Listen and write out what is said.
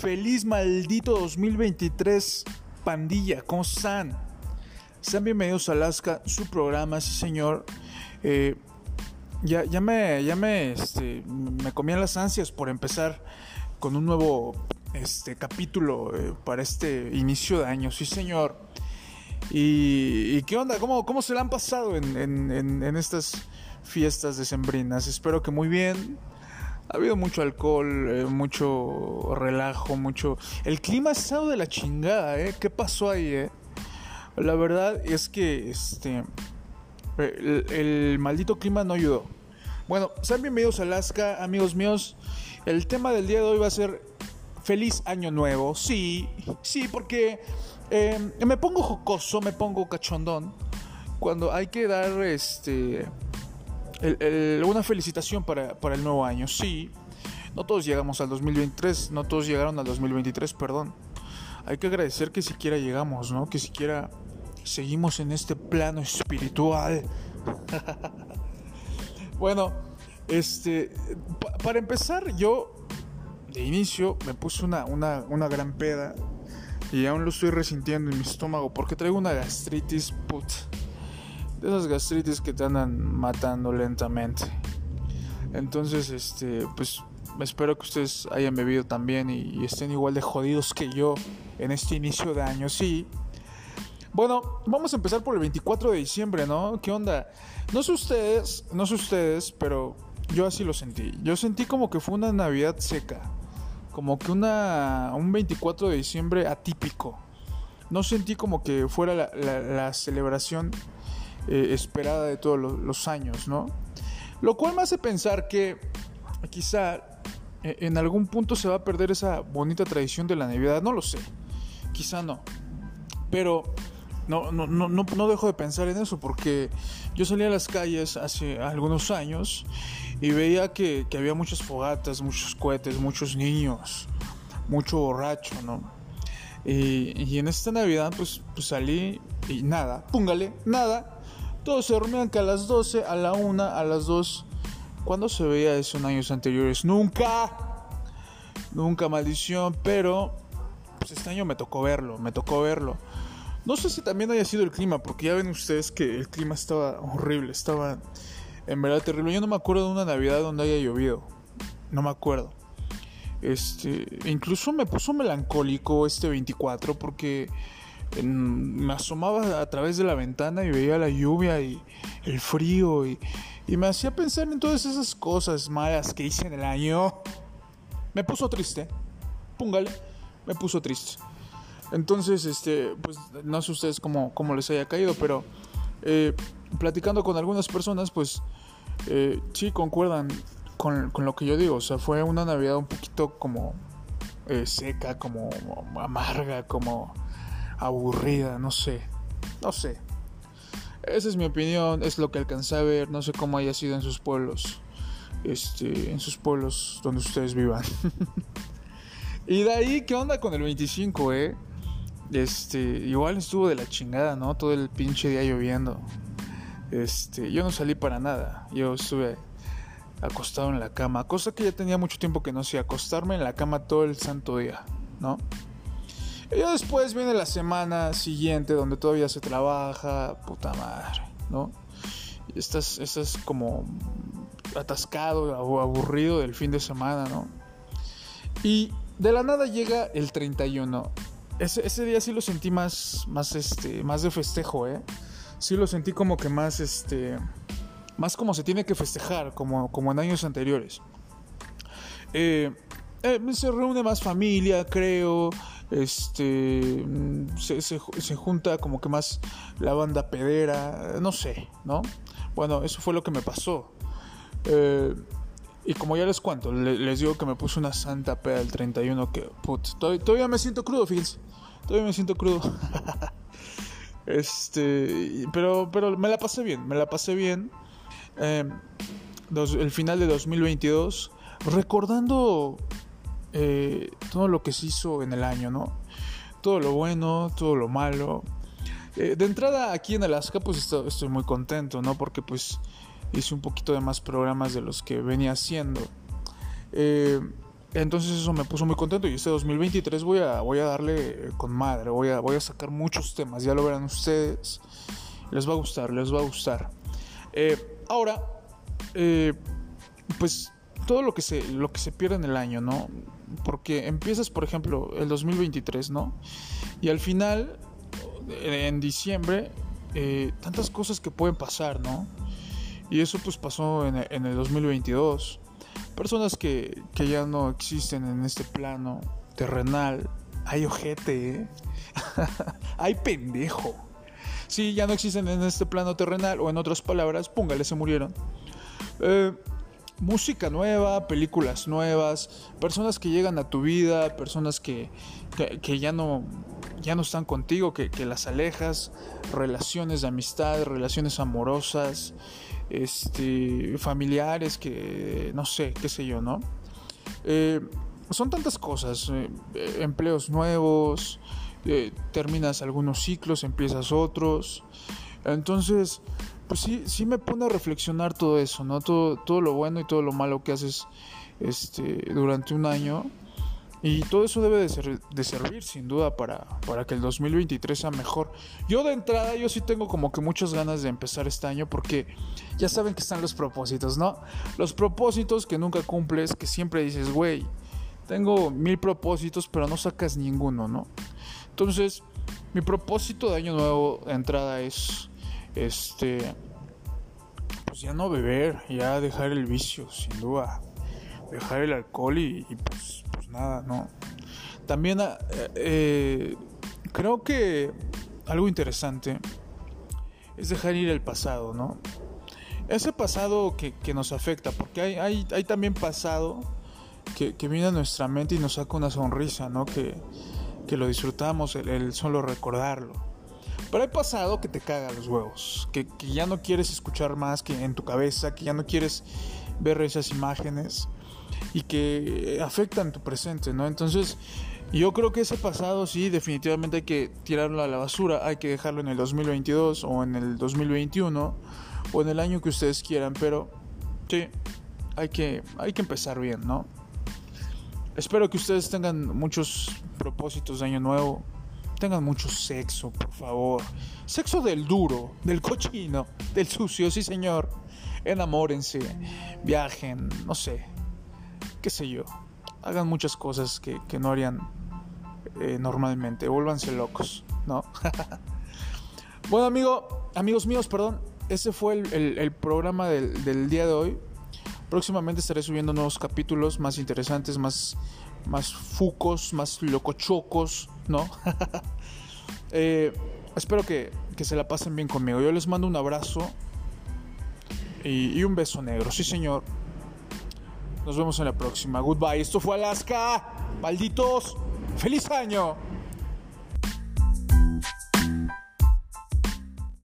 Feliz maldito 2023, pandilla, ¿cómo están? Sean bienvenidos a Alaska, su programa, sí señor. Eh, ya, ya me, ya me, este, me comían las ansias por empezar con un nuevo este, capítulo eh, para este inicio de año, sí señor. ¿Y, qué onda? ¿Cómo, ¿Cómo se le han pasado en, en, en estas fiestas decembrinas? Espero que muy bien ha habido mucho alcohol, eh, mucho relajo, mucho... El clima ha estado de la chingada, ¿eh? ¿Qué pasó ahí, eh? La verdad es que este... El, maldito clima no ayudó. Bueno, sean bienvenidos a Alaska, amigos míos. El tema del día de hoy va a ser feliz año nuevo. Sí, sí, porque eh, me pongo jocoso, me pongo cachondón. Cuando hay que dar este una felicitación para, el nuevo año. Sí, no todos llegamos al 2023, no todos llegaron al 2023, perdón. Hay que agradecer que siquiera llegamos, ¿no? Que siquiera seguimos en este plano espiritual. bueno, este, para empezar, yo de inicio me puse una, una, una gran peda y aún lo estoy resintiendo en mi estómago porque traigo una gastritis, put de esas gastritis que te andan matando lentamente. Entonces, este, pues espero que ustedes hayan bebido también y, estén igual de jodidos que yo en este inicio de año, sí. Bueno, vamos a empezar por el 24 de diciembre, ¿no? ¿Qué onda? No sé ustedes, no sé ustedes, pero yo así lo sentí. Yo sentí como que fue una Navidad seca, como que una un 24 de diciembre atípico. No sentí como que fuera la celebración eh, esperada de todos los, años, ¿no? Lo cual me hace pensar que quizá eh, en algún punto se va a perder esa bonita tradición de la Navidad, no lo sé, quizá no, pero no, no, no, no, dejo de pensar en eso porque yo salí a las calles hace algunos años y veía que, había muchas fogatas, muchos cohetes, muchos niños, mucho borracho, ¿no? Y, en esta Navidad pues, pues salí y nada, póngale, nada, todos se dormían que a las 12, a la 1, a las 2. ¿Cuándo se veía eso en años anteriores? Nunca. Nunca, maldición. Pero pues este año me tocó verlo, me tocó verlo. No sé si también haya sido el clima, porque ya ven ustedes que el clima estaba horrible, estaba en verdad terrible. Yo no me acuerdo de una Navidad donde haya llovido. No me acuerdo. Este, incluso me puso melancólico este 24 porque me asomaba a través de la ventana y veía la lluvia y el frío y, me hacía pensar en todas esas cosas malas que hice en el año. Me puso triste, póngale, me puso triste. Entonces, este, pues no sé ustedes cómo, les haya caído, pero eh, platicando con algunas personas, pues eh, sí concuerdan con, con, lo que yo digo. O sea, fue una Navidad un poquito como eh, seca, como amarga, como aburrida, no sé, no sé. Esa es mi opinión, es lo que alcancé a ver, no sé cómo haya sido en sus pueblos, este, en sus pueblos donde ustedes vivan. y de ahí, ¿qué onda con el 25, eh? Este, igual estuvo de la chingada, ¿no? Todo el pinche día lloviendo. Este, yo no salí para nada. Yo estuve acostado en la cama, cosa que ya tenía mucho tiempo que no hacía, acostarme en la cama todo el santo día, ¿no? Y después viene la semana siguiente donde todavía se trabaja, puta madre, ¿no? Estás, estás como atascado o aburrido del fin de semana, ¿no? Y de la nada llega el 31. Ese, ese día sí lo sentí más, más, este, más de festejo, ¿eh? Sí lo sentí como que más, este, más como se tiene que festejar, como, como en años anteriores. Eh, eh, se reúne más familia, creo este se, se, junta como que más la banda pedera, no sé, ¿no? Bueno, eso fue lo que me pasó. Eh, y como ya les cuento, les digo que me puse una santa peda el 31 que, put, todavía, me siento crudo, Fils. Todavía me siento crudo. este, pero, pero me la pasé bien, me la pasé bien. Eh, el final de 2022, recordando eh, todo lo que se hizo en el año, ¿no? Todo lo bueno, todo lo malo. Eh, de entrada aquí en Alaska pues estoy, muy contento, ¿no? Porque pues hice un poquito de más programas de los que venía haciendo. Eh, Entonces eso me puso muy contento y este 2023 voy a, voy a darle con madre, voy a, voy a sacar muchos temas, ya lo verán ustedes, les va a gustar, les va a gustar. Ahora, pues todo lo que, se, lo que se pierde en el año, ¿no? Porque empiezas, por ejemplo, el 2023, ¿no? Y al final, en diciembre, eh, tantas cosas que pueden pasar, ¿no? Y eso pues pasó en, en el 2022 personas que, ya no existen en este plano terrenal. Hay ojete, ¿eh? hay pendejo. Sí, ya no existen en este plano terrenal, o en otras palabras, póngale, se murieron. Eh, música nueva, películas nuevas, personas que llegan a tu vida, personas que, que, ya, no, ya no están contigo, que, que las alejas, relaciones de amistad, relaciones amorosas este, familiares que, no sé, qué sé yo, ¿no? Eh, son tantas cosas, eh, empleos nuevos, eh, terminas algunos ciclos, empiezas otros. Entonces, pues sí, sí me pone a reflexionar todo eso, ¿no? Todo, todo lo bueno y todo lo malo que haces este, durante un año. Y todo eso debe de, ser, de servir sin duda para, para, que el 2023 sea mejor. Yo de entrada, yo sí tengo como que muchas ganas de empezar este año porque ya saben que están los propósitos, ¿no? Los propósitos que nunca cumples, que siempre dices, güey, tengo mil propósitos pero no sacas ninguno, ¿no? Entonces, mi propósito de año nuevo de entrada es, este, pues ya no beber, ya dejar el vicio, sin duda. Dejar el alcohol y, y pues nada, no. También eh, eh, creo que algo interesante es dejar ir el pasado, ¿no? Ese pasado que, nos afecta, porque hay, hay, también pasado que, viene a nuestra mente y nos saca una sonrisa, ¿no? Que, lo disfrutamos, el, solo recordarlo. Pero hay pasado que te caga los huevos, que, que, ya no quieres escuchar más que en tu cabeza, que ya no quieres ver esas imágenes y que afectan tu presente, ¿no? Entonces, yo creo que ese pasado sí, definitivamente hay que tirarlo a la basura, hay que dejarlo en el 2022 o en el 2021 o en el año que ustedes quieran, pero sí, hay que, hay que empezar bien, ¿no? Espero que ustedes tengan muchos propósitos de año nuevo, tengan mucho sexo, por favor. Sexo del duro, del cochino, del sucio, sí señor. Enamórense, viajen, no sé, qué sé yo, hagan muchas cosas que, no harían eh, normalmente, vuélvanse locos, ¿no? bueno, amigo, amigos míos, perdón, ese fue el, programa del, día de hoy. Próximamente estaré subiendo nuevos capítulos más interesantes, más, más fucos, más locochocos, ¿no? Eh, espero que, se la pasen bien conmigo. Yo les mando un abrazo y, y un beso negro, sí señor. Nos vemos en la próxima. Goodbye. Esto fue Alaska. Malditos. Feliz año.